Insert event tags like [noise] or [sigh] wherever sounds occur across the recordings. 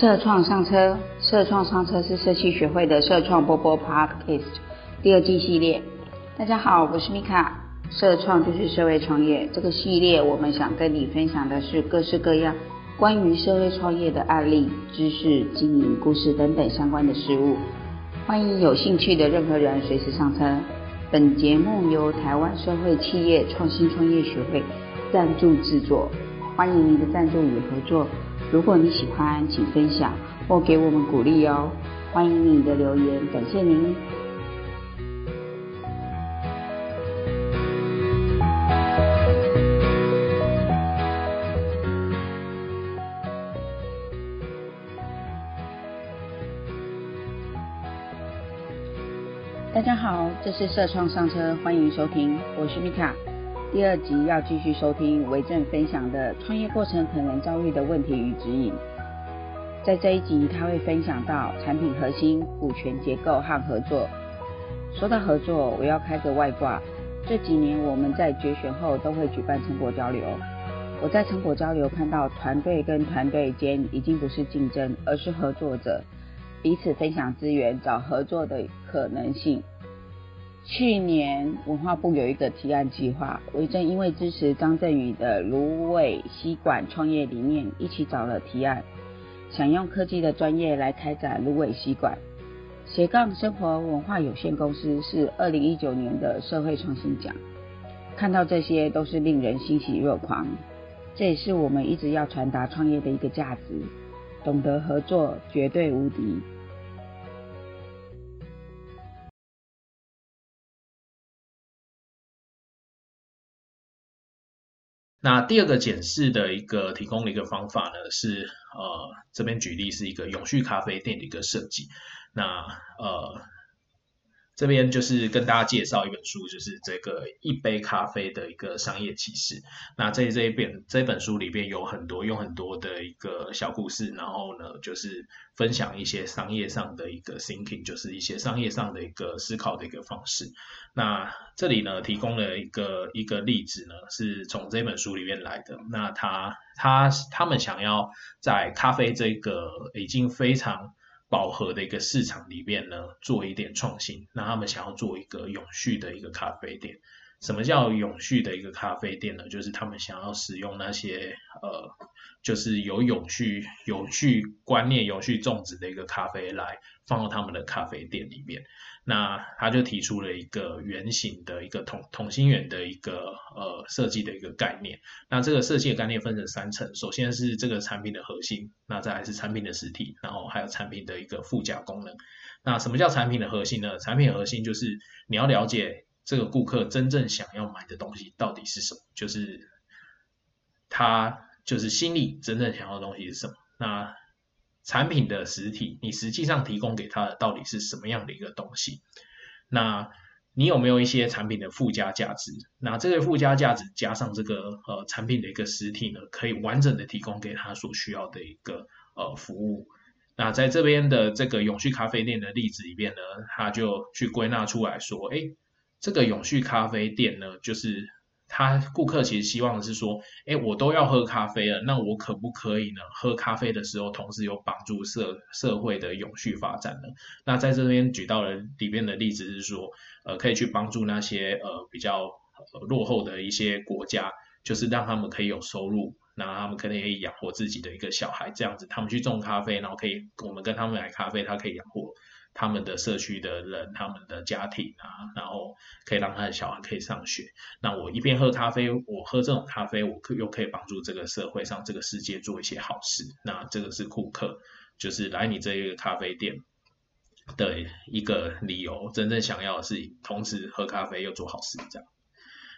社创上车，社创上车是社企学会的社创波波 Podcast 第二季系列。大家好，我是米卡。社创就是社会创业，这个系列我们想跟你分享的是各式各样关于社会创业的案例、知识、经营故事等等相关的事物。欢迎有兴趣的任何人随时上车。本节目由台湾社会企业创新创业学会赞助制作，欢迎您的赞助与合作。如果你喜欢，请分享或给我们鼓励哦。欢迎你的留言，感谢您。大家好，这是社创上车，欢迎收听，我是米卡。第二集要继续收听维正分享的创业过程可能遭遇的问题与指引。在这一集，他会分享到产品核心、股权结构和合作。说到合作，我要开个外挂。这几年我们在决选后都会举办成果交流。我在成果交流看到团队跟团队间已经不是竞争，而是合作者，彼此分享资源，找合作的可能性。去年文化部有一个提案计划，维正因为支持张振宇的芦苇吸管创业理念，一起找了提案，想用科技的专业来开展芦苇吸管。斜杠生活文化有限公司是二零一九年的社会创新奖，看到这些都是令人欣喜若狂。这也是我们一直要传达创业的一个价值，懂得合作绝对无敌。那第二个检视的一个提供的一个方法呢，是呃这边举例是一个永续咖啡店的一个设计。那呃这边就是跟大家介绍一本书，就是这个一杯咖啡的一个商业启示。那这这一本这本书里边有很多用很多的一个小故事，然后呢就是分享一些商业上的一个 thinking，就是一些商业上的一个思考的一个方式。那这里呢提供了一个一个例子呢，是从这本书里面来的。那他他他们想要在咖啡这个已经非常饱和的一个市场里面呢，做一点创新。那他们想要做一个永续的一个咖啡店。什么叫永续的一个咖啡店呢？就是他们想要使用那些呃，就是有永续、永续观念、永续种植的一个咖啡来放到他们的咖啡店里面。那他就提出了一个圆形的一个同同心圆的一个呃设计的一个概念。那这个设计的概念分成三层，首先是这个产品的核心，那再来是产品的实体，然后还有产品的一个附加功能。那什么叫产品的核心呢？产品核心就是你要了解这个顾客真正想要买的东西到底是什么，就是他就是心里真正想要的东西是什么。那产品的实体，你实际上提供给他的到底是什么样的一个东西？那你有没有一些产品的附加价值？那这个附加价值加上这个呃产品的一个实体呢，可以完整的提供给他所需要的一个呃服务。那在这边的这个永续咖啡店的例子里边呢，他就去归纳出来说，哎，这个永续咖啡店呢，就是。他顾客其实希望是说，哎，我都要喝咖啡了，那我可不可以呢？喝咖啡的时候，同时有帮助社社会的永续发展呢？那在这边举到了里面的例子是说，呃，可以去帮助那些呃比较落后的一些国家，就是让他们可以有收入，那他们可能可以养活自己的一个小孩，这样子，他们去种咖啡，然后可以我们跟他们买咖啡，他可以养活。他们的社区的人，他们的家庭啊，然后可以让他的小孩可以上学。那我一边喝咖啡，我喝这种咖啡，我可又可以帮助这个社会上这个世界做一些好事。那这个是顾客，就是来你这一个咖啡店的一个理由，真正想要的是同时喝咖啡又做好事这样。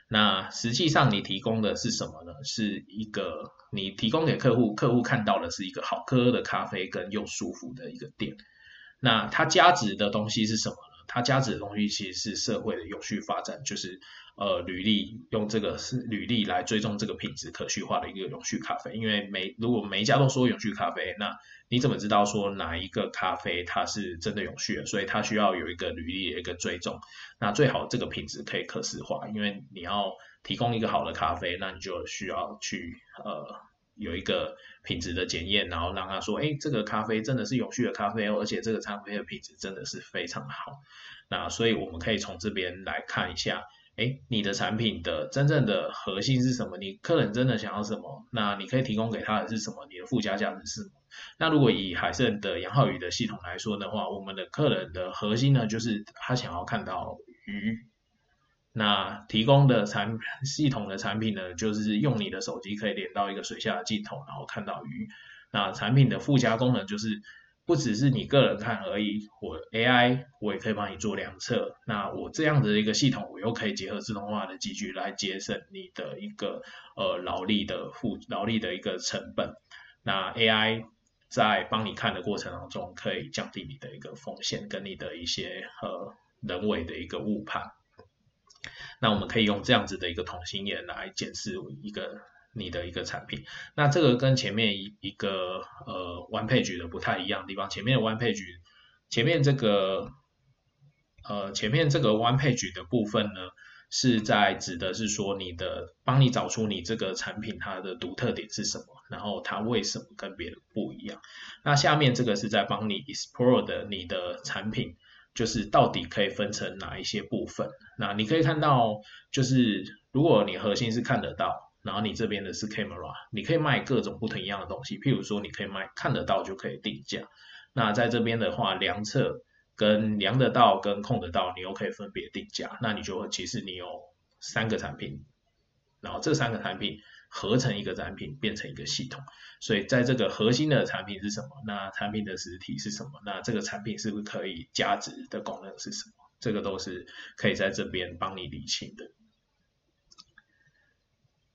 那实际上你提供的是什么呢？是一个你提供给客户，客户看到的是一个好喝的咖啡跟又舒服的一个店。那它价值的东西是什么呢？它价值的东西其实是社会的永续发展，就是呃履历用这个是履历来追踪这个品质可续化的一个永续咖啡。因为每如果每一家都说永续咖啡，那你怎么知道说哪一个咖啡它是真的永续的？所以它需要有一个履历的一个追踪。那最好这个品质可以可视化，因为你要提供一个好的咖啡，那你就需要去呃有一个品质的检验，然后让他说，哎，这个咖啡真的是永续的咖啡哦，而且这个咖啡的品质真的是非常好。那所以我们可以从这边来看一下，哎，你的产品的真正的核心是什么？你客人真的想要什么？那你可以提供给他的是什么？你的附加价值是什么？那如果以海盛的杨浩宇的系统来说的话，我们的客人的核心呢，就是他想要看到鱼。那提供的产 [laughs] 系统的产品呢，就是用你的手机可以连到一个水下的镜头，然后看到鱼。那产品的附加功能就是。不只是你个人看而已，我 AI 我也可以帮你做量测。那我这样的一个系统，我又可以结合自动化的机具来节省你的一个呃劳力的付劳力的一个成本。那 AI 在帮你看的过程当中，可以降低你的一个风险跟你的一些呃人为的一个误判。那我们可以用这样子的一个同心圆来检视一个。你的一个产品，那这个跟前面一一个呃 one page 的不太一样的地方，前面的 one page 前面这个呃前面这个 one page 的部分呢，是在指的是说你的帮你找出你这个产品它的独特点是什么，然后它为什么跟别人不一样。那下面这个是在帮你 explore 的你的产品，就是到底可以分成哪一些部分。那你可以看到，就是如果你核心是看得到。然后你这边的是 camera，你可以卖各种不同一样的东西，譬如说你可以卖看得到就可以定价。那在这边的话，量测跟量得到跟控得到，你又可以分别定价。那你就其实你有三个产品，然后这三个产品合成一个产品变成一个系统。所以在这个核心的产品是什么？那产品的实体是什么？那这个产品是不是可以价值的功能是什么？这个都是可以在这边帮你理清的。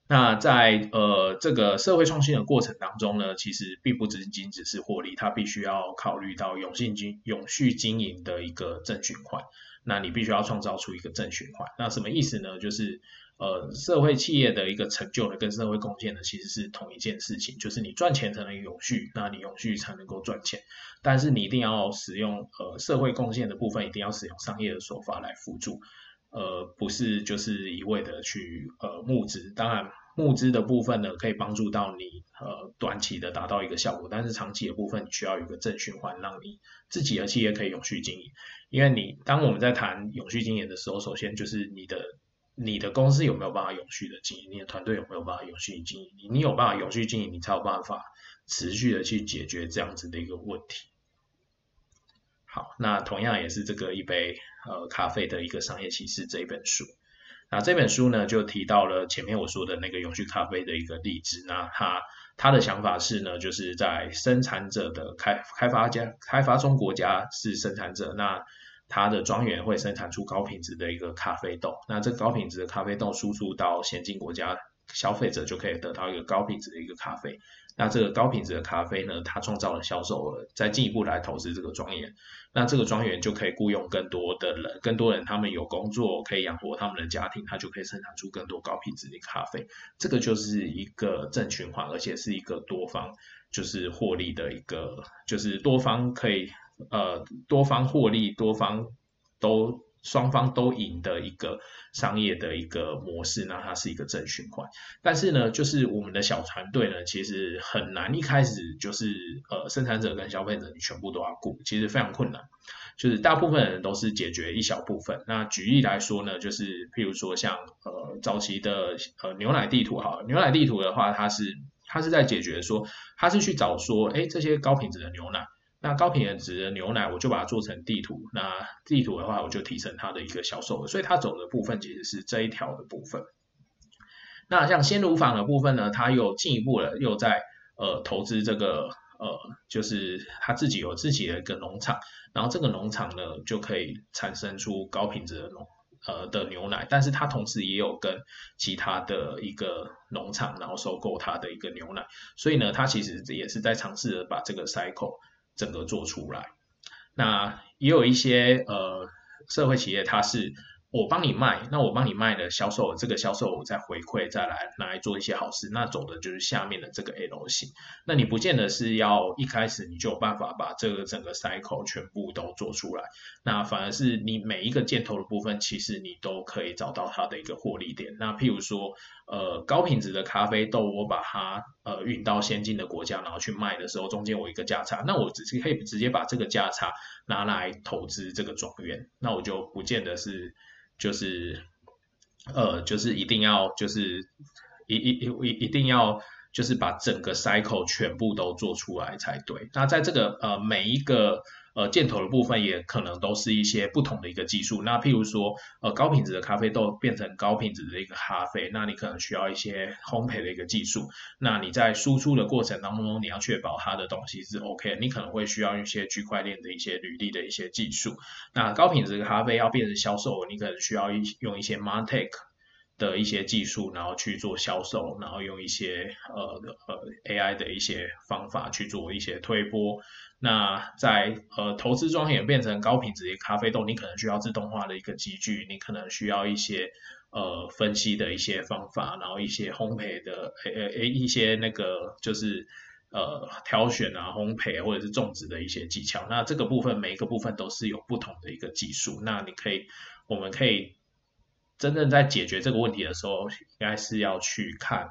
那在呃这个社会创新的过程当中呢，其实并不仅仅只是获利，它必须要考虑到永续经永续经营的一个正循环。那你必须要创造出一个正循环。那什么意思呢？就是呃社会企业的一个成就呢，跟社会贡献呢，其实是同一件事情，就是你赚钱才能永续，那你永续才能够赚钱。但是你一定要使用呃社会贡献的部分，一定要使用商业的手法来辅助。呃，不是，就是一味的去呃募资。当然，募资的部分呢，可以帮助到你呃短期的达到一个效果，但是长期的部分需要有一个正循环，让你自己的企业可以永续经营。因为你当我们在谈永续经营的时候，首先就是你的你的公司有没有办法永续的经营，你的团队有没有办法永续经营，你有办法永续经营，你才有办法持续的去解决这样子的一个问题。好，那同样也是这个一杯呃咖啡的一个商业启示这一本书。那这本书呢，就提到了前面我说的那个永续咖啡的一个例子。那他他的想法是呢，就是在生产者的开开发家开发中国家是生产者，那他的庄园会生产出高品质的一个咖啡豆。那这高品质的咖啡豆输出到先进国家，消费者就可以得到一个高品质的一个咖啡。那这个高品质的咖啡呢，它创造了销售额，再进一步来投资这个庄园，那这个庄园就可以雇佣更多的人，更多人他们有工作可以养活他们的家庭，他就可以生产出更多高品质的咖啡，这个就是一个正循环，而且是一个多方就是获利的一个，就是多方可以呃多方获利，多方都。双方都赢的一个商业的一个模式，那它是一个正循环。但是呢，就是我们的小团队呢，其实很难一开始就是呃生产者跟消费者你全部都要顾，其实非常困难。就是大部分人都是解决一小部分。那举例来说呢，就是譬如说像呃早期的呃牛奶地图哈，牛奶地图的话，它是它是在解决说，它是去找说，哎这些高品质的牛奶。那高品质的牛奶，我就把它做成地图。那地图的话，我就提升它的一个销售额。所以它走的部分其实是这一条的部分。那像鲜乳坊的部分呢，它又进一步的又在呃投资这个呃，就是他自己有自己的一个农场，然后这个农场呢就可以产生出高品质的农呃的牛奶。但是它同时也有跟其他的一个农场，然后收购它的一个牛奶。所以呢，它其实也是在尝试着把这个 cycle。整个做出来，那也有一些呃社会企业，它是我帮你卖，那我帮你卖的销售，这个销售我再回馈，再来拿来做一些好事，那走的就是下面的这个 L 型。那你不见得是要一开始你就有办法把这个整个 cycle 全部都做出来，那反而是你每一个箭头的部分，其实你都可以找到它的一个获利点。那譬如说，呃，高品质的咖啡豆，我把它呃运到先进的国家，然后去卖的时候，中间我一个价差，那我直接可以直接把这个价差拿来投资这个庄园，那我就不见得是。就是，呃，就是一定要，就是一一一一定要，就是把整个 cycle 全部都做出来才对。那在这个呃每一个。呃，箭头的部分也可能都是一些不同的一个技术。那譬如说，呃，高品质的咖啡豆变成高品质的一个咖啡，那你可能需要一些烘焙的一个技术。那你在输出的过程当中，你要确保它的东西是 OK，你可能会需要一些区块链的一些履历的一些技术。那高品质的咖啡要变成销售，你可能需要用一些 Martech 的一些技术，然后去做销售，然后用一些呃呃 AI 的一些方法去做一些推波。那在呃投资庄园变成高品质的咖啡豆，你可能需要自动化的一个机具，你可能需要一些呃分析的一些方法，然后一些烘焙的诶诶一些那个就是呃挑选啊烘焙或者是种植的一些技巧。那这个部分每一个部分都是有不同的一个技术。那你可以我们可以真正在解决这个问题的时候，应该是要去看。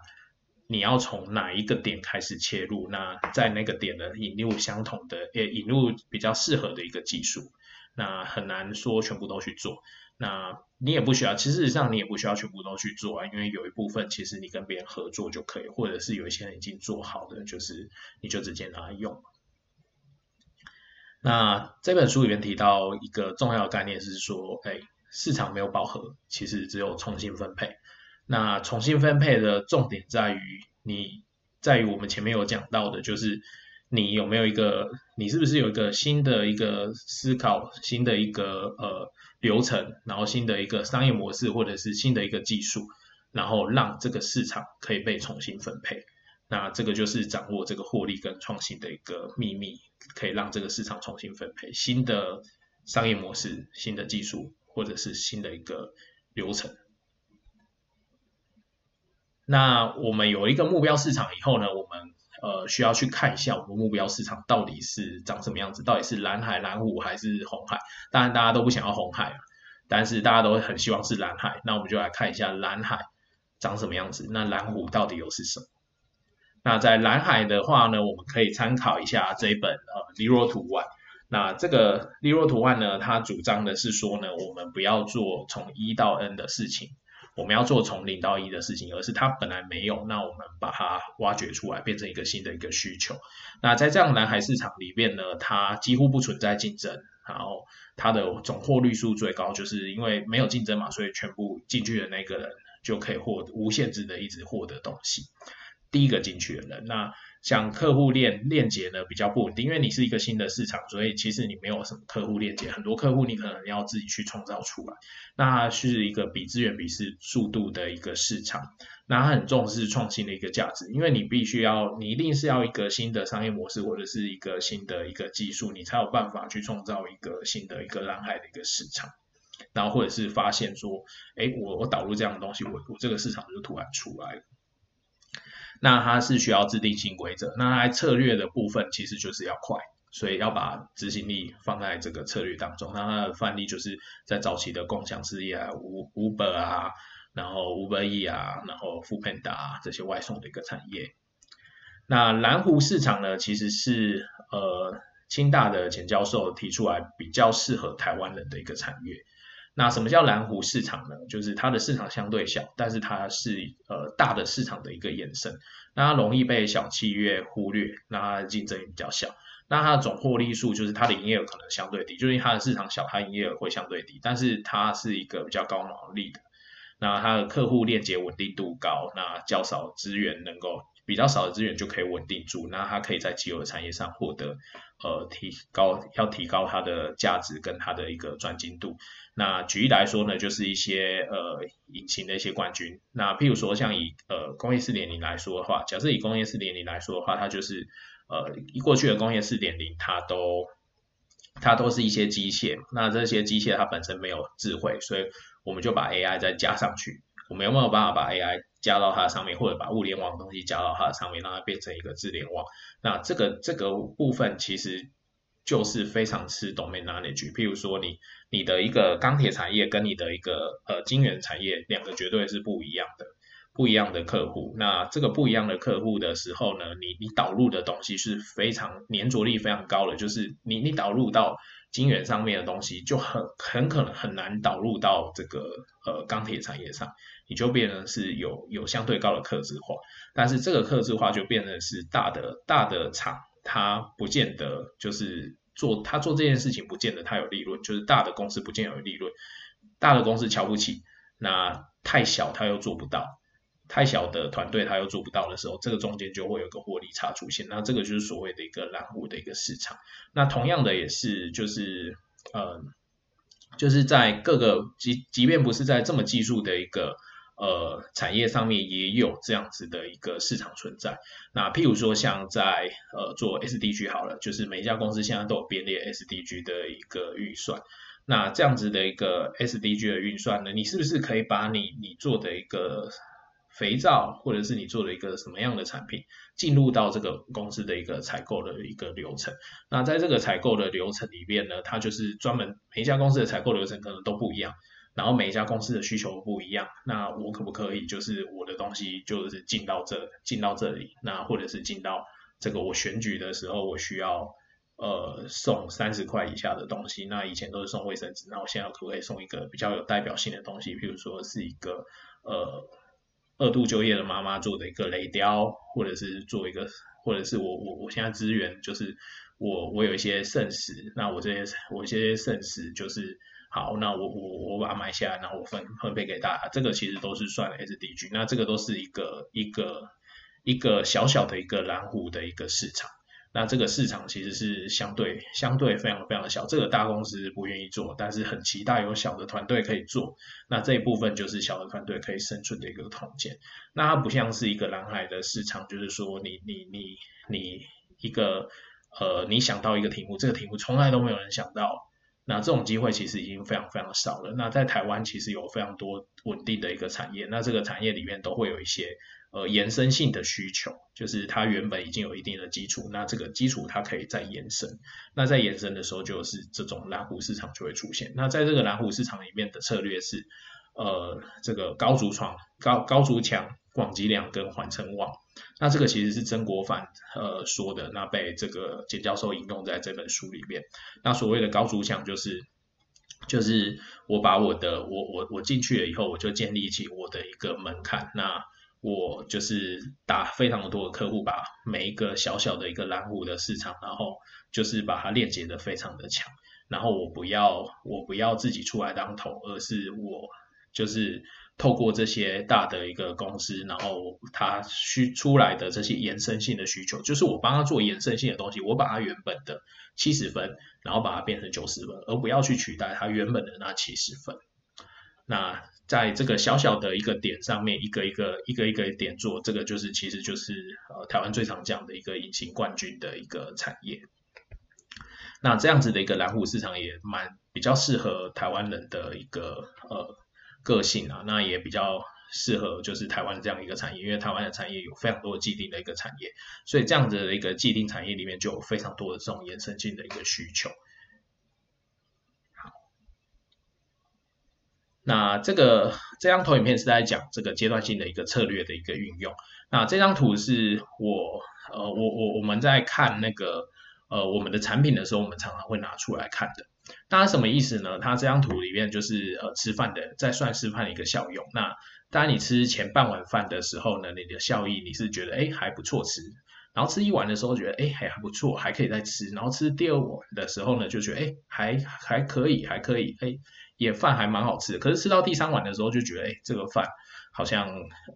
你要从哪一个点开始切入？那在那个点呢引入相同的，呃，引入比较适合的一个技术，那很难说全部都去做。那你也不需要，其实上你也不需要全部都去做啊，因为有一部分其实你跟别人合作就可以，或者是有一些人已经做好的，就是你就直接拿来用。那这本书里面提到一个重要的概念是说，哎，市场没有饱和，其实只有重新分配。那重新分配的重点在于，你在于我们前面有讲到的，就是你有没有一个，你是不是有一个新的一个思考，新的一个呃流程，然后新的一个商业模式，或者是新的一个技术，然后让这个市场可以被重新分配。那这个就是掌握这个获利跟创新的一个秘密，可以让这个市场重新分配新的商业模式、新的技术，或者是新的一个流程。那我们有一个目标市场以后呢，我们呃需要去看一下我们目标市场到底是长什么样子，到底是蓝海、蓝湖还是红海？当然大家都不想要红海，但是大家都很希望是蓝海。那我们就来看一下蓝海长什么样子，那蓝湖到底又是什么？那在蓝海的话呢，我们可以参考一下这一本呃利若图案。那这个利若图案呢，它主张的是说呢，我们不要做从一到 n 的事情。我们要做从零到一的事情，而是它本来没有，那我们把它挖掘出来，变成一个新的一个需求。那在这样蓝海市场里面呢，它几乎不存在竞争，然后它的总获率数最高，就是因为没有竞争嘛，所以全部进去的那个人就可以获无限制的一直获得东西。第一个进去的人，那。像客户链链接呢比较不稳定，因为你是一个新的市场，所以其实你没有什么客户链接，很多客户你可能要自己去创造出来。那是一个比资源比是速度的一个市场，那它很重视创新的一个价值，因为你必须要，你一定是要一个新的商业模式或者是一个新的一个技术，你才有办法去创造一个新的一个蓝海的一个市场，然后或者是发现说，哎，我我导入这样的东西，我我这个市场就突然出来了。那它是需要制定新规则，那它策略的部分其实就是要快，所以要把执行力放在这个策略当中。那它的范例就是在早期的共享事业啊，Uber 啊，然后 Uber E 啊，然后 Foodpanda 啊这些外送的一个产业。那蓝湖市场呢，其实是呃清大的钱教授提出来比较适合台湾人的一个产业。那什么叫蓝湖市场呢？就是它的市场相对小，但是它是呃大的市场的一个延伸，那它容易被小企业忽略，那它的竞争也比较小，那它的总获利数就是它的营业额可能相对低，就是因为它的市场小，它营业额会相对低，但是它是一个比较高毛利的，那它的客户链接稳定度高，那较少资源能够。比较少的资源就可以稳定住，那它可以在既有的产业上获得呃提高，要提高它的价值跟它的一个专精度。那举例来说呢，就是一些呃引擎的一些冠军。那譬如说像以呃工业四点零来说的话，假设以工业四点零来说的话，它就是呃过去的工业四点零它都它都是一些机械，那这些机械它本身没有智慧，所以我们就把 AI 再加上去。我们有没有办法把 AI 加到它上面，或者把物联网的东西加到它上面，让它变成一个智联网？那这个这个部分其实就是非常吃 domain knowledge。譬如说，你你的一个钢铁产业跟你的一个呃晶圆产业，两个绝对是不一样的。不一样的客户，那这个不一样的客户的时候呢，你你导入的东西是非常粘着力非常高的，就是你你导入到晶圆上面的东西，就很很可能很难导入到这个呃钢铁产业上，你就变成是有有相对高的克制化，但是这个克制化就变成是大的大的厂，它不见得就是做它做这件事情不见得它有利润，就是大的公司不见有利润，大的公司瞧不起，那太小它又做不到。太小的团队他又做不到的时候，这个中间就会有个获利差出现。那这个就是所谓的一个蓝湖的一个市场。那同样的也是就是呃，就是在各个即即便不是在这么技术的一个呃产业上面，也有这样子的一个市场存在。那譬如说像在呃做 SDG 好了，就是每一家公司现在都有编列 SDG 的一个预算。那这样子的一个 SDG 的运算呢，你是不是可以把你你做的一个肥皂，或者是你做了一个什么样的产品，进入到这个公司的一个采购的一个流程。那在这个采购的流程里面呢，它就是专门每一家公司的采购流程可能都不一样，然后每一家公司的需求不一样。那我可不可以就是我的东西就是进到这进到这里，那或者是进到这个我选举的时候我需要呃送三十块以下的东西，那以前都是送卫生纸，那我现在可不可以送一个比较有代表性的东西，譬如说是一个呃。二度就业的妈妈做的一个雷雕，或者是做一个，或者是我我我现在资源就是我我有一些圣石，那我这些我这些圣石就是好，那我我我把它买下来，然后我分分配给大家，这个其实都是算 SDG，那这个都是一个一个一个小小的一个蓝湖的一个市场。那这个市场其实是相对相对非常非常的小，这个大公司不愿意做，但是很期待有小的团队可以做。那这一部分就是小的团队可以生存的一个空间。那它不像是一个蓝海的市场，就是说你你你你一个呃你想到一个题目，这个题目从来都没有人想到。那这种机会其实已经非常非常少了。那在台湾其实有非常多稳定的一个产业，那这个产业里面都会有一些。呃，延伸性的需求就是它原本已经有一定的基础，那这个基础它可以再延伸。那在延伸的时候，就是这种蓝湖市场就会出现。那在这个蓝湖市场里面的策略是，呃，这个高筑床、高高筑墙、广积粮跟缓称旺。那这个其实是曾国藩呃说的，那被这个简教授引用在这本书里面。那所谓的高筑墙就是，就是我把我的我我我进去了以后，我就建立起我的一个门槛。那我就是打非常多的客户，把每一个小小的一个蓝湖的市场，然后就是把它链接的非常的强。然后我不要我不要自己出来当头，而是我就是透过这些大的一个公司，然后它需出来的这些延伸性的需求，就是我帮他做延伸性的东西，我把它原本的七十分，然后把它变成九十分，而不要去取代它原本的那七十分。那在这个小小的一个点上面，一个一个一个一个点做，这个就是其实就是呃台湾最常讲的一个隐形冠军的一个产业。那这样子的一个蓝湖市场也蛮比较适合台湾人的一个呃个性啊，那也比较适合就是台湾这样一个产业，因为台湾的产业有非常多既定的一个产业，所以这样子的一个既定产业里面就有非常多的这种延伸性的一个需求。那这个这张投影片是在讲这个阶段性的一个策略的一个运用。那这张图是我呃我我我们在看那个呃我们的产品的时候，我们常常会拿出来看的。当然什么意思呢？它这张图里面就是呃吃饭的在算吃饭的一个效用。那当然你吃前半碗饭的时候呢，你的效益你是觉得哎还不错吃，然后吃一碗的时候觉得哎还还不错，还可以再吃，然后吃第二碗的时候呢就觉得哎还还可以还可以哎。也饭还蛮好吃的，可是吃到第三碗的时候就觉得，哎，这个饭好像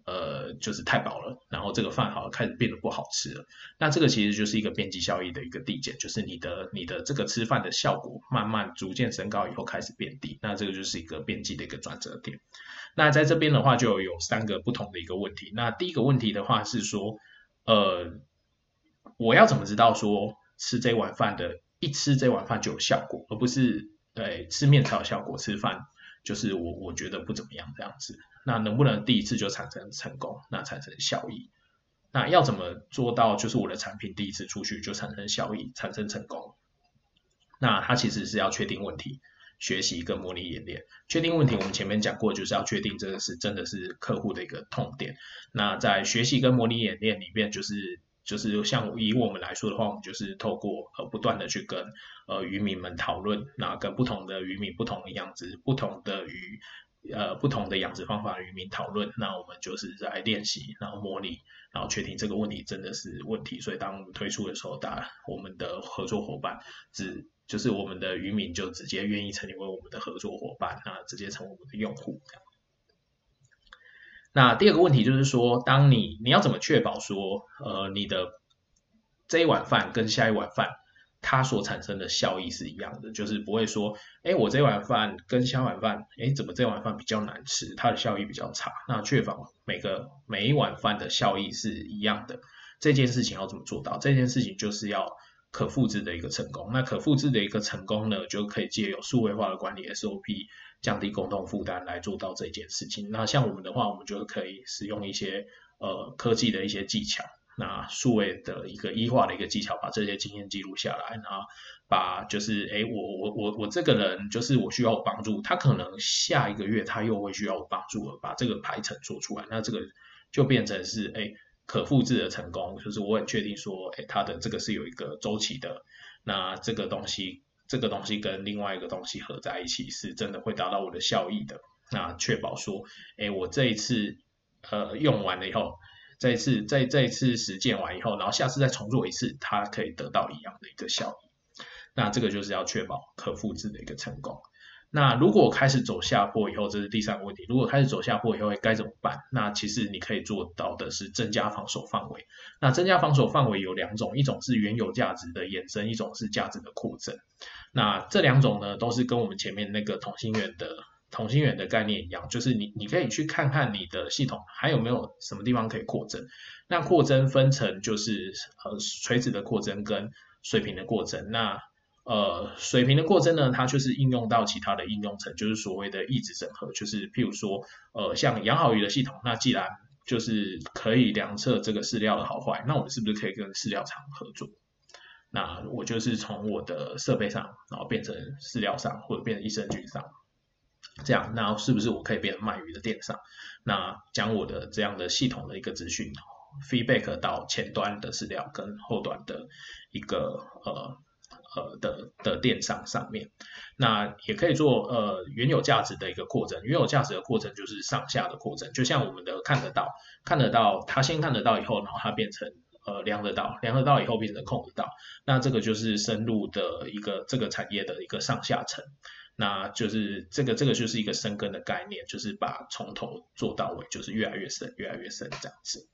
呃就是太饱了，然后这个饭好像开始变得不好吃了。那这个其实就是一个边际效益的一个递减，就是你的你的这个吃饭的效果慢慢逐渐升高以后开始变低，那这个就是一个边际的一个转折点。那在这边的话就有三个不同的一个问题。那第一个问题的话是说，呃，我要怎么知道说吃这碗饭的一吃这碗饭就有效果，而不是对吃面才有效果，吃饭就是我我觉得不怎么样这样子。那能不能第一次就产生成功，那产生效益？那要怎么做到就是我的产品第一次出去就产生效益、产生成功？那它其实是要确定问题。学习跟模拟演练，确定问题，我们前面讲过，就是要确定这个是真的是客户的一个痛点。那在学习跟模拟演练里面，就是就是像以我们来说的话，我们就是透过呃不断的去跟呃渔民们讨论，那跟不同的渔民、不同的养殖、不同的鱼呃不同的养殖方法渔民讨论，那我们就是在练习，然后模拟，然后确定这个问题真的是问题。所以当我们推出的时候，大我们的合作伙伴只。就是我们的渔民就直接愿意成为我们的合作伙伴，那直接成为我们的用户。那第二个问题就是说，当你你要怎么确保说，呃，你的这一碗饭跟下一碗饭它所产生的效益是一样的，就是不会说，哎，我这碗饭跟下碗饭，哎，怎么这碗饭比较难吃，它的效益比较差？那确保每个每一碗饭的效益是一样的，这件事情要怎么做到？这件事情就是要。可复制的一个成功，那可复制的一个成功呢，就可以借由数位化的管理 SOP，降低共同负担来做到这件事情。那像我们的话，我们就可以使用一些呃科技的一些技巧，那数位的一个医化的一个技巧，把这些经验记录下来，然后把就是哎我我我我这个人就是我需要帮助，他可能下一个月他又会需要帮助了，把这个排程做出来，那这个就变成是哎。可复制的成功，就是我很确定说，哎，他的这个是有一个周期的。那这个东西，这个东西跟另外一个东西合在一起，是真的会达到我的效益的。那确保说，哎，我这一次呃用完了以后，这一次在这一次实践完以后，然后下次再重做一次，它可以得到一样的一个效益。那这个就是要确保可复制的一个成功。那如果开始走下坡以后，这是第三个问题。如果开始走下坡以后，该怎么办？那其实你可以做到的是增加防守范围。那增加防守范围有两种，一种是原有价值的延伸，一种是价值的扩增。那这两种呢，都是跟我们前面那个同心圆的同心圆的概念一样，就是你你可以去看看你的系统还有没有什么地方可以扩增。那扩增分成就是呃垂直的扩增跟水平的扩增。那呃，水平的扩增呢，它就是应用到其他的应用层，就是所谓的抑制整合，就是譬如说，呃，像养好鱼的系统，那既然就是可以量测这个饲料的好坏，那我们是不是可以跟饲料厂合作？那我就是从我的设备上，然后变成饲料上，或者变成益生菌上，这样，那是不是我可以变成卖鱼的电商？那将我的这样的系统的一个资讯 feedback 到前端的饲料跟后端的一个呃。呃的的电商上面，那也可以做呃原有价值的一个扩增，原有价值的扩增就是上下的扩增，就像我们的看得到，看得到，它先看得到以后，然后它变成呃量得到，量得到以后变成控得到，那这个就是深入的一个这个产业的一个上下层，那就是这个这个就是一个深耕的概念，就是把从头做到尾，就是越来越深，越来越深这样子。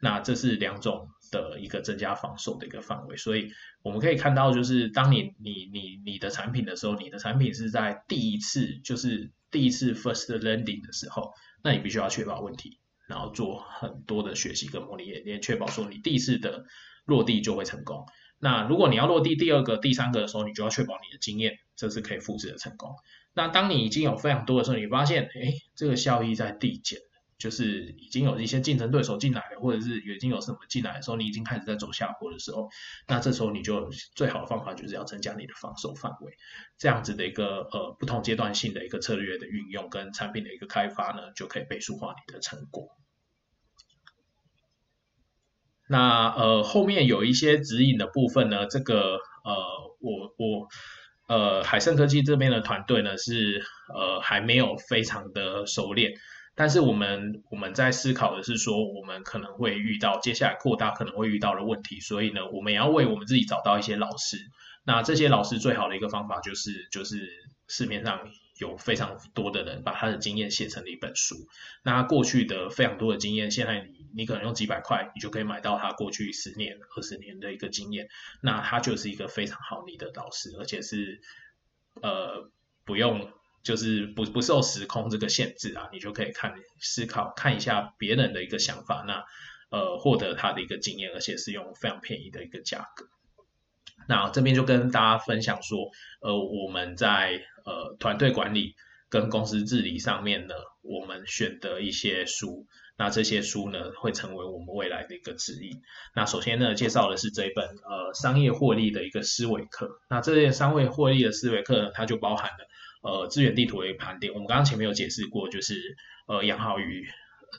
那这是两种的一个增加防守的一个范围，所以我们可以看到，就是当你你你你的产品的时候，你的产品是在第一次就是第一次 first landing 的时候，那你必须要确保问题，然后做很多的学习跟模拟演练，确保说你第一次的落地就会成功。那如果你要落地第二个、第三个的时候，你就要确保你的经验这是可以复制的成功。那当你已经有非常多的时候，你发现，哎，这个效益在递减。就是已经有一些竞争对手进来了，或者是已经有什么进来的时候，你已经开始在走下坡的时候，那这时候你就最好的方法就是要增加你的防守范围，这样子的一个呃不同阶段性的一个策略的运用跟产品的一个开发呢，就可以倍数化你的成果。那呃后面有一些指引的部分呢，这个呃我我呃海盛科技这边的团队呢是呃还没有非常的熟练。但是我们我们在思考的是说，我们可能会遇到接下来扩大可能会遇到的问题，所以呢，我们也要为我们自己找到一些老师。那这些老师最好的一个方法就是就是市面上有非常多的人把他的经验写成了一本书。那过去的非常多的经验，现在你你可能用几百块，你就可以买到他过去十年、二十年的一个经验。那他就是一个非常好你的导师，而且是呃不用。就是不不受时空这个限制啊，你就可以看思考看一下别人的一个想法，那呃获得他的一个经验，而且是用非常便宜的一个价格。那这边就跟大家分享说，呃，我们在呃团队管理跟公司治理上面呢，我们选择一些书，那这些书呢会成为我们未来的一个指引。那首先呢，介绍的是这一本呃商业获利的一个思维课。那这些商业获利的思维课呢，它就包含了呃资源地图的一个盘点。我们刚刚前面有解释过，就是呃杨浩宇。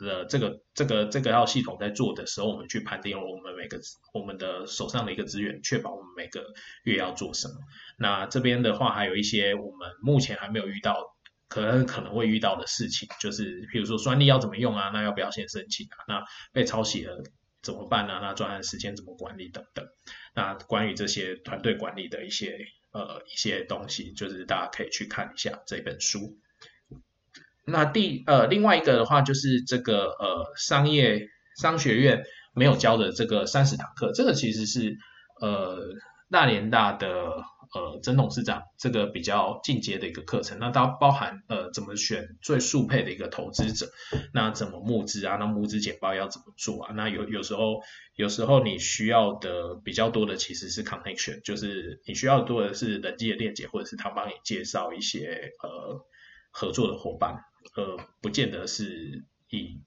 的这个这个这个要系统在做的时候，我们去判定我们每个我们的手上的一个资源，确保我们每个月要做什么。那这边的话，还有一些我们目前还没有遇到，可能可能会遇到的事情，就是比如说专利要怎么用啊？那要不要先申请啊？那被抄袭了怎么办呢？那专案时间怎么管理等等？那关于这些团队管理的一些呃一些东西，就是大家可以去看一下这本书。那第呃另外一个的话就是这个呃商业商学院没有教的这个三十堂课，这个其实是呃大连大的呃曾董事长这个比较进阶的一个课程。那它包含呃怎么选最速配的一个投资者，那怎么募资啊？那募资简报要怎么做啊？那有有时候有时候你需要的比较多的其实是 connection，就是你需要多的是人际的链接，或者是他帮你介绍一些呃合作的伙伴。呃，不见得是以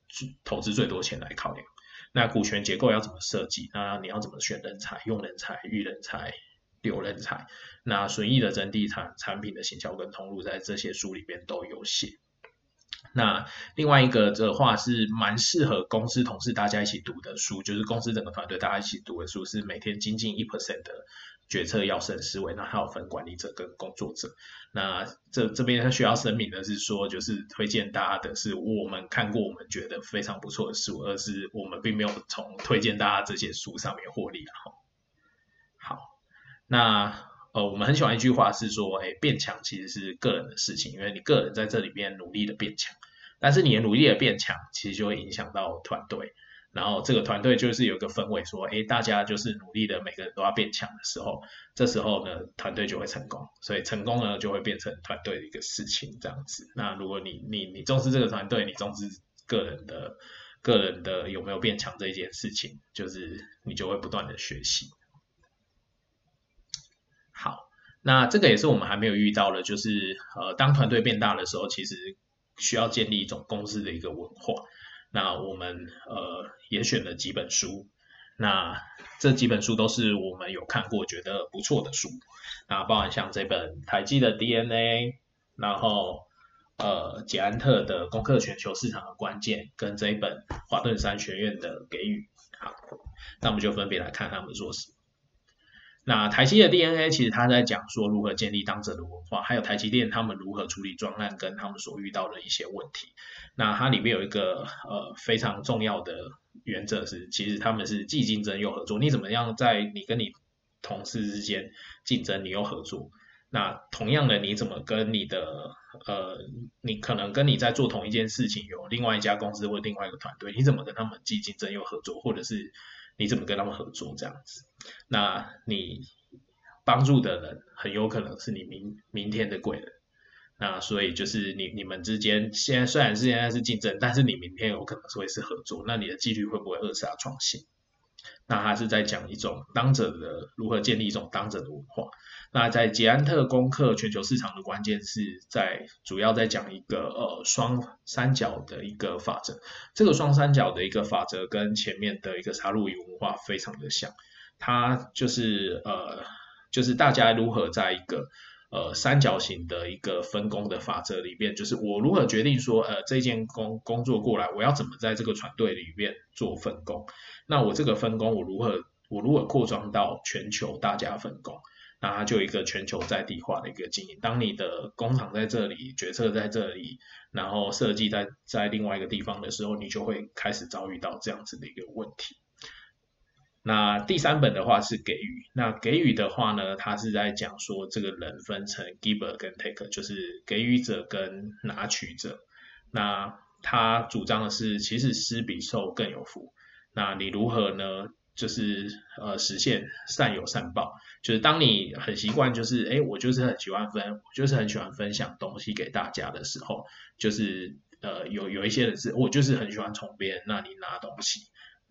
投资最多钱来考量。那股权结构要怎么设计？那你要怎么选人才、用人才、育人才、留人才？那损益的整地产产品的行销跟通路，在这些书里边都有写。那另外一个的话是蛮适合公司同事大家一起读的书，就是公司整个团队大家一起读的书，是每天精进一 percent 的。决策要胜思维，那还有分管理者跟工作者。那这这边需要声明的是说，就是推荐大家的是我们看过我们觉得非常不错的书，而是我们并没有从推荐大家这些书上面获利。那呃我们很喜欢一句话是说，哎，变强其实是个人的事情，因为你个人在这里边努力的变强，但是你努力的变强，其实就会影响到团队。然后这个团队就是有一个氛围，说，哎，大家就是努力的，每个人都要变强的时候，这时候呢，团队就会成功。所以成功呢，就会变成团队的一个事情，这样子。那如果你你你重视这个团队，你重视个人的个人的有没有变强这一件事情，就是你就会不断的学习。好，那这个也是我们还没有遇到的，就是呃，当团队变大的时候，其实需要建立一种公司的一个文化。那我们呃也选了几本书，那这几本书都是我们有看过觉得不错的书，那包含像这本台积的 DNA，然后呃捷安特的攻克全球市场的关键，跟这一本华顿山学院的给予，好，那我们就分别来看他们说什么。那台积的 DNA 其实他在讲说如何建立当者的文化，还有台积电他们如何处理专案跟他们所遇到的一些问题。那它里面有一个呃非常重要的原则是，其实他们是既竞争又合作。你怎么样在你跟你同事之间竞争，你又合作？那同样的，你怎么跟你的呃，你可能跟你在做同一件事情，有另外一家公司或另外一个团队，你怎么跟他们既竞争又合作，或者是你怎么跟他们合作这样子？那你帮助的人很有可能是你明明天的贵人。那所以就是你你们之间现在虽然是现在是竞争，但是你明天有可能会是合作，那你的几率会不会扼杀创新？那他是在讲一种当者的如何建立一种当者的文化。那在捷安特攻克全球市场的关键是在主要在讲一个呃双三角的一个法则。这个双三角的一个法则跟前面的一个杀戮与文化非常的像，它就是呃就是大家如何在一个呃，三角形的一个分工的法则里边，就是我如何决定说，呃，这件工工作过来，我要怎么在这个团队里面做分工？那我这个分工，我如何我如何扩张到全球大家分工？那它就一个全球在地化的一个经营。当你的工厂在这里，决策在这里，然后设计在在另外一个地方的时候，你就会开始遭遇到这样子的一个问题。那第三本的话是给予，那给予的话呢，它是在讲说这个人分成 giver 跟 take，就是给予者跟拿取者。那他主张的是，其实施比受更有福。那你如何呢？就是呃实现善有善报，就是当你很习惯，就是哎我就是很喜欢分，我就是很喜欢分享东西给大家的时候，就是呃有有一些人是我就是很喜欢从别人那里拿东西。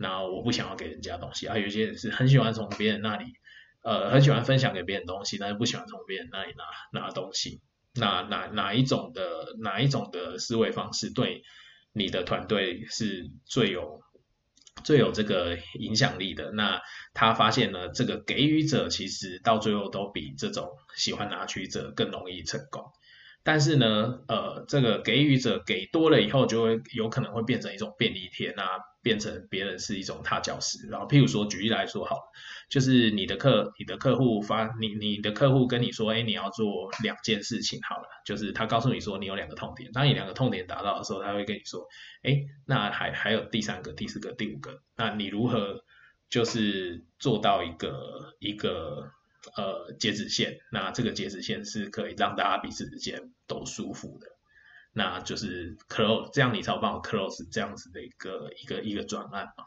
那我不想要给人家东西啊，有些人是很喜欢从别人那里呃很喜欢分享给别人东西，但是不喜欢从别人那里拿拿东西。那哪哪一种的哪一种的思维方式对你的团队是最有最有这个影响力的？那他发现呢，这个给予者其实到最后都比这种喜欢拿取者更容易成功。但是呢，呃，这个给予者给多了以后，就会有可能会变成一种便利贴，那变成别人是一种踏脚石。然后，譬如说，举例来说，好，就是你的客，你的客户发你，你的客户跟你说，哎，你要做两件事情，好了，就是他告诉你说，你有两个痛点，当你两个痛点达到的时候，他会跟你说，哎，那还还有第三个、第四个、第五个，那你如何就是做到一个一个。呃，截止线，那这个截止线是可以让大家彼此之间都舒服的，那就是 close，这样你才有办法 close 这样子的一个一个一个专案嘛。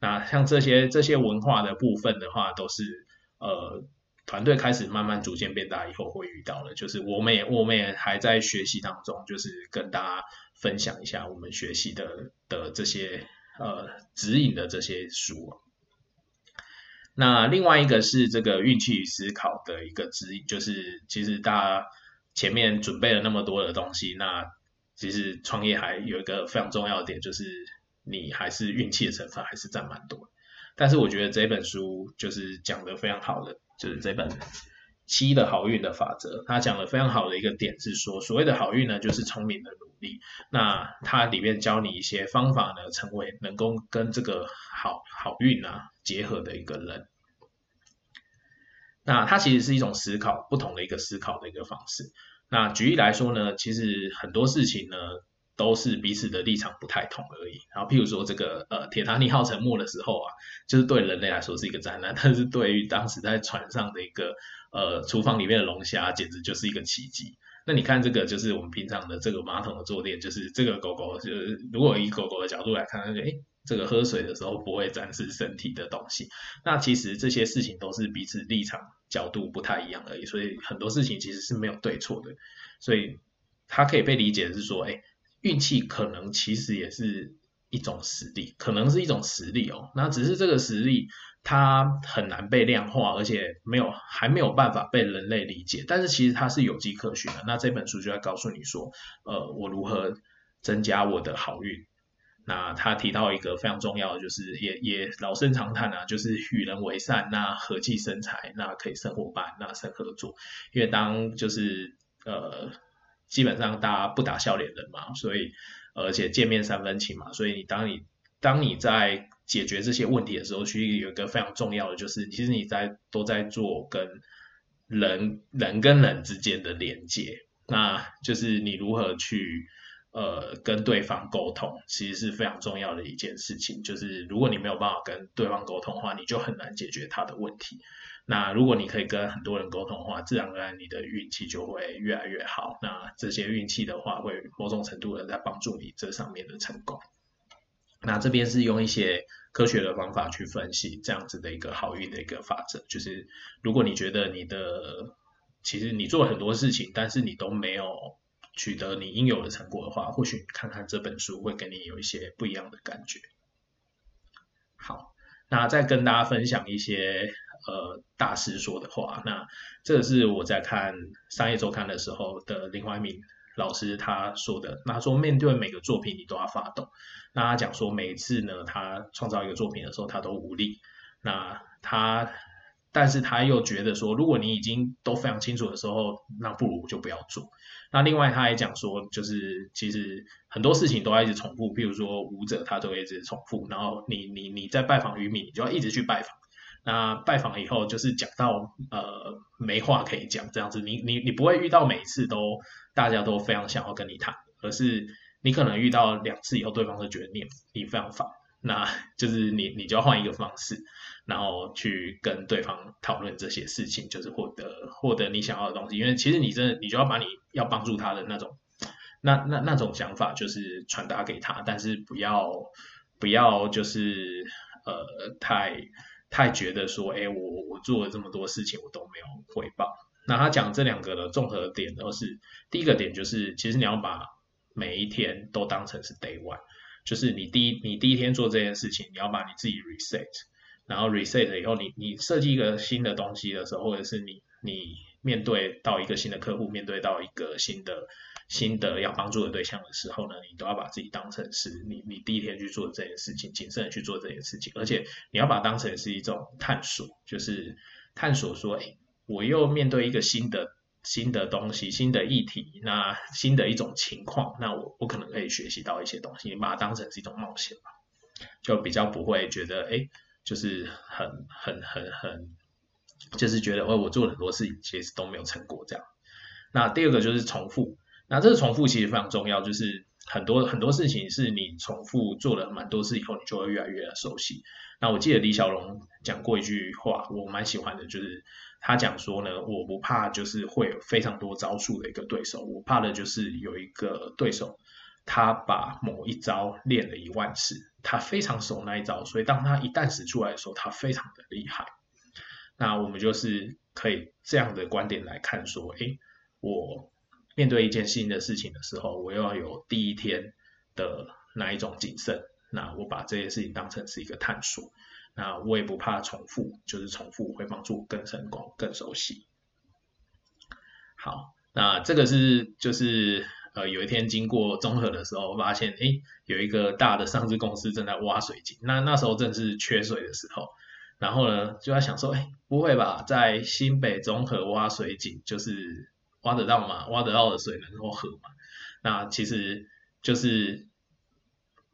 那像这些这些文化的部分的话，都是呃团队开始慢慢逐渐变大以后会遇到的，就是我们也我们也还在学习当中，就是跟大家分享一下我们学习的的这些呃指引的这些书。那另外一个是这个运气与思考的一个指引，就是其实大家前面准备了那么多的东西，那其实创业还有一个非常重要的点，就是你还是运气的成分还是占蛮多。但是我觉得这本书就是讲的非常好的，就是这本七的好运的法则，它讲的非常好的一个点是说，所谓的好运呢，就是聪明的努力。那它里面教你一些方法呢，成为能够跟这个好好运啊。结合的一个人，那它其实是一种思考，不同的一个思考的一个方式。那举例来说呢，其实很多事情呢都是彼此的立场不太同而已。然后譬如说这个呃铁达尼号沉没的时候啊，就是对人类来说是一个灾难，[laughs] 但是对于当时在船上的一个呃厨房里面的龙虾，简直就是一个奇迹。那你看这个就是我们平常的这个马桶的坐垫，就是这个狗狗，就是如果以狗狗的角度来看，哎。这个喝水的时候不会沾湿身体的东西，那其实这些事情都是彼此立场角度不太一样而已，所以很多事情其实是没有对错的，所以它可以被理解是说，哎，运气可能其实也是一种实力，可能是一种实力哦，那只是这个实力它很难被量化，而且没有还没有办法被人类理解，但是其实它是有迹可循的。那这本书就在告诉你说，呃，我如何增加我的好运。那他提到一个非常重要的，就是也也老生常谈啊，就是与人为善，那和气生财，那可以生伙伴，那生合作。因为当就是呃，基本上大家不打笑脸人嘛，所以而且见面三分情嘛，所以你当你当你在解决这些问题的时候，其实有一个非常重要的，就是其实你在都在做跟人人跟人之间的连接，那就是你如何去。呃，跟对方沟通其实是非常重要的一件事情。就是如果你没有办法跟对方沟通的话，你就很难解决他的问题。那如果你可以跟很多人沟通的话，自然而然你的运气就会越来越好。那这些运气的话，会某种程度的在帮助你这上面的成功。那这边是用一些科学的方法去分析这样子的一个好运的一个法则。就是如果你觉得你的其实你做很多事情，但是你都没有。取得你应有的成果的话，或许看看这本书会给你有一些不一样的感觉。好，那再跟大家分享一些呃大师说的话。那这是我在看商业周刊的时候的林怀民老师他说的。那说面对每个作品你都要发动。那他讲说每次呢他创造一个作品的时候他都无力。那他但是他又觉得说如果你已经都非常清楚的时候，那不如就不要做。那另外他还讲说，就是其实很多事情都要一直重复，譬如说舞者他都会一直重复，然后你你你在拜访渔民，你就要一直去拜访。那拜访以后就是讲到呃没话可以讲这样子，你你你不会遇到每一次都大家都非常想要跟你谈，而是你可能遇到两次以后，对方就觉得你你非常烦，那就是你你就要换一个方式。然后去跟对方讨论这些事情，就是获得获得你想要的东西。因为其实你真的，你就要把你要帮助他的那种，那那那种想法，就是传达给他，但是不要不要就是呃太太觉得说，哎，我我做了这么多事情，我都没有回报。那他讲这两个的综合点都是，第一个点就是，其实你要把每一天都当成是 day one，就是你第一你第一天做这件事情，你要把你自己 reset。然后 reset 以后，你你设计一个新的东西的时候，或者是你你面对到一个新的客户，面对到一个新的新的要帮助的对象的时候呢，你都要把自己当成是你你第一天去做这件事情，谨慎的去做这件事情，而且你要把它当成是一种探索，就是探索说，哎，我又面对一个新的。新的东西、新的议题，那新的一种情况，那我我可能可以学习到一些东西，你把它当成是一种冒险吧，就比较不会觉得哎，就是很很很很，就是觉得哦，我做了很多事情，其实都没有成果这样。那第二个就是重复，那这个重复其实非常重要，就是很多很多事情是你重复做了蛮多次以后，你就会越来越熟悉。那我记得李小龙讲过一句话，我蛮喜欢的，就是。他讲说呢，我不怕，就是会有非常多招数的一个对手，我怕的就是有一个对手，他把某一招练了一万次，他非常熟那一招，所以当他一旦使出来的时候，他非常的厉害。那我们就是可以这样的观点来看说，诶，我面对一件新的事情的时候，我要有第一天的那一种谨慎，那我把这件事情当成是一个探索。那我也不怕重复，就是重复会帮助更成功、更熟悉。好，那这个是就是呃有一天经过综合的时候，发现哎有一个大的上市公司正在挖水井，那那时候正是缺水的时候，然后呢就在想说，哎不会吧，在新北综合挖水井，就是挖得到吗？挖得到的水能够喝吗？那其实就是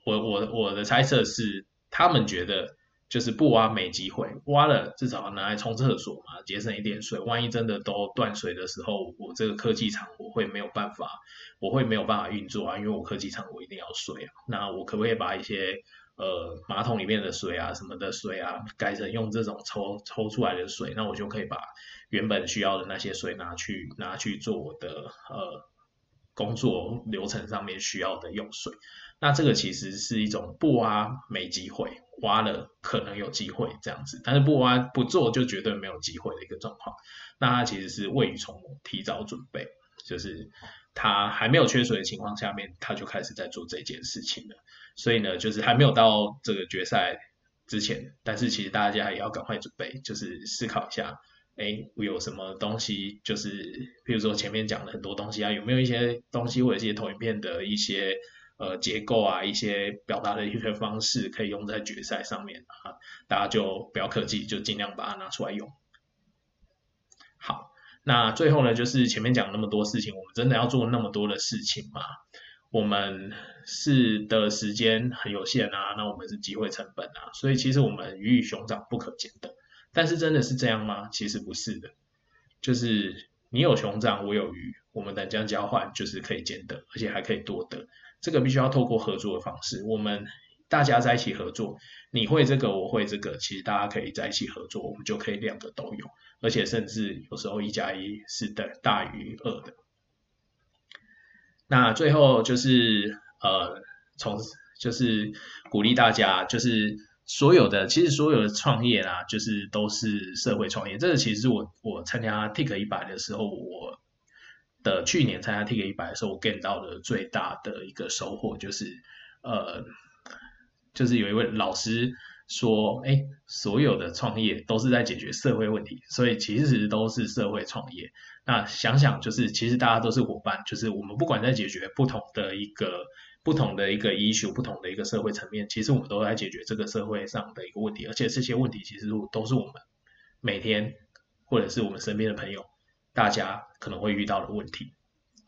我我我的猜测是，他们觉得。就是不挖没机会，挖了至少拿来冲厕所嘛，节省一点水。万一真的都断水的时候，我这个科技厂我会没有办法，我会没有办法运作啊，因为我科技厂我一定要水啊。那我可不可以把一些呃马桶里面的水啊什么的水啊，改成用这种抽抽出来的水？那我就可以把原本需要的那些水拿去拿去做我的呃工作流程上面需要的用水。那这个其实是一种不挖没机会。挖了可能有机会这样子，但是不挖不做就绝对没有机会的一个状况。那他其实是未雨绸缪，提早准备，就是他还没有缺水的情况下面，他就开始在做这件事情了。所以呢，就是还没有到这个决赛之前，但是其实大家也要赶快准备，就是思考一下，哎，我有什么东西，就是比如说前面讲了很多东西啊，有没有一些东西或者一些投影片的一些。呃，结构啊，一些表达的一些方式可以用在决赛上面啊，大家就不要客气，就尽量把它拿出来用。好，那最后呢，就是前面讲那么多事情，我们真的要做那么多的事情吗？我们是的时间很有限啊，那我们是机会成本啊，所以其实我们鱼与熊掌不可兼得。但是真的是这样吗？其实不是的，就是你有熊掌，我有鱼，我们等价交换就是可以兼得，而且还可以多得。这个必须要透过合作的方式，我们大家在一起合作，你会这个，我会这个，其实大家可以在一起合作，我们就可以两个都有，而且甚至有时候一加一是等大于二的。那最后就是呃，从就是鼓励大家，就是所有的其实所有的创业啦，就是都是社会创业。这个其实我我参加 Tik 一百的时候，我。的去年参加 T K 一百的时候，我 get 到的最大的一个收获就是，呃，就是有一位老师说，哎，所有的创业都是在解决社会问题，所以其实都是社会创业。那想想就是，其实大家都是伙伴，就是我们不管在解决不同的一个不同的一个 issue，不同的一个社会层面，其实我们都在解决这个社会上的一个问题，而且这些问题其实都是我们每天或者是我们身边的朋友。大家可能会遇到的问题，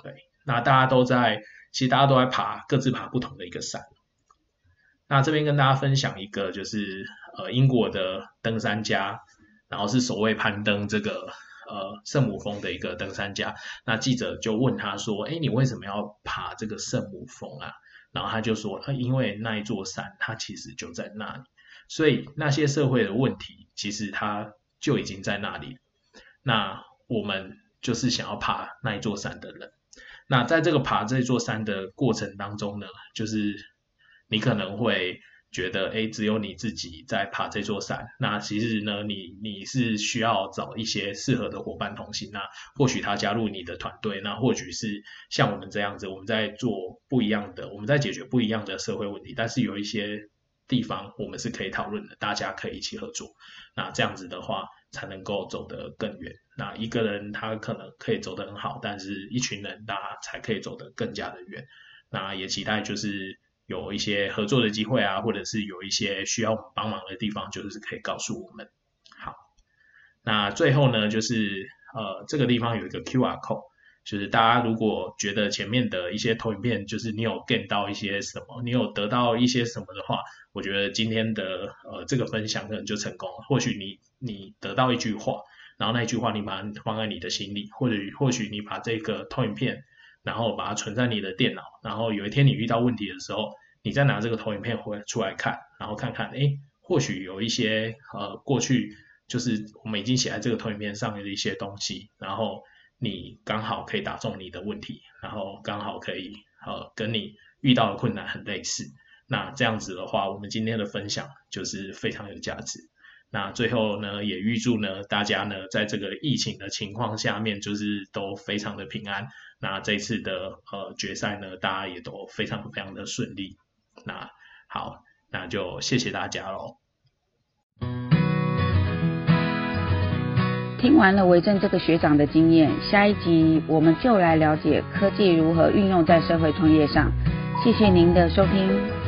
对，那大家都在，其实大家都在爬，各自爬不同的一个山。那这边跟大家分享一个，就是呃英国的登山家，然后是首位攀登这个呃圣母峰的一个登山家。那记者就问他说：“哎，你为什么要爬这个圣母峰啊？”然后他就说：“因为那一座山，它其实就在那里，所以那些社会的问题，其实它就已经在那里。”那我们就是想要爬那一座山的人，那在这个爬这座山的过程当中呢，就是你可能会觉得，哎，只有你自己在爬这座山。那其实呢，你你是需要找一些适合的伙伴同行。那或许他加入你的团队，那或许是像我们这样子，我们在做不一样的，我们在解决不一样的社会问题，但是有一些地方我们是可以讨论的，大家可以一起合作。那这样子的话，才能够走得更远。那一个人他可能可以走得很好，但是一群人大家才可以走得更加的远。那也期待就是有一些合作的机会啊，或者是有一些需要帮忙的地方，就是可以告诉我们。好，那最后呢，就是呃这个地方有一个 Q R code。就是大家如果觉得前面的一些投影片，就是你有 get 到一些什么，你有得到一些什么的话，我觉得今天的呃这个分享可能就成功了。或许你你得到一句话，然后那一句话你把它放在你的心里，或者或许你把这个投影片，然后把它存在你的电脑，然后有一天你遇到问题的时候，你再拿这个投影片回出来看，然后看看，哎，或许有一些呃过去就是我们已经写在这个投影片上面的一些东西，然后。你刚好可以打中你的问题，然后刚好可以呃跟你遇到的困难很类似，那这样子的话，我们今天的分享就是非常有价值。那最后呢，也预祝呢大家呢在这个疫情的情况下面，就是都非常的平安。那这次的呃决赛呢，大家也都非常非常的顺利。那好，那就谢谢大家喽。听完了维正这个学长的经验，下一集我们就来了解科技如何运用在社会创业上。谢谢您的收听。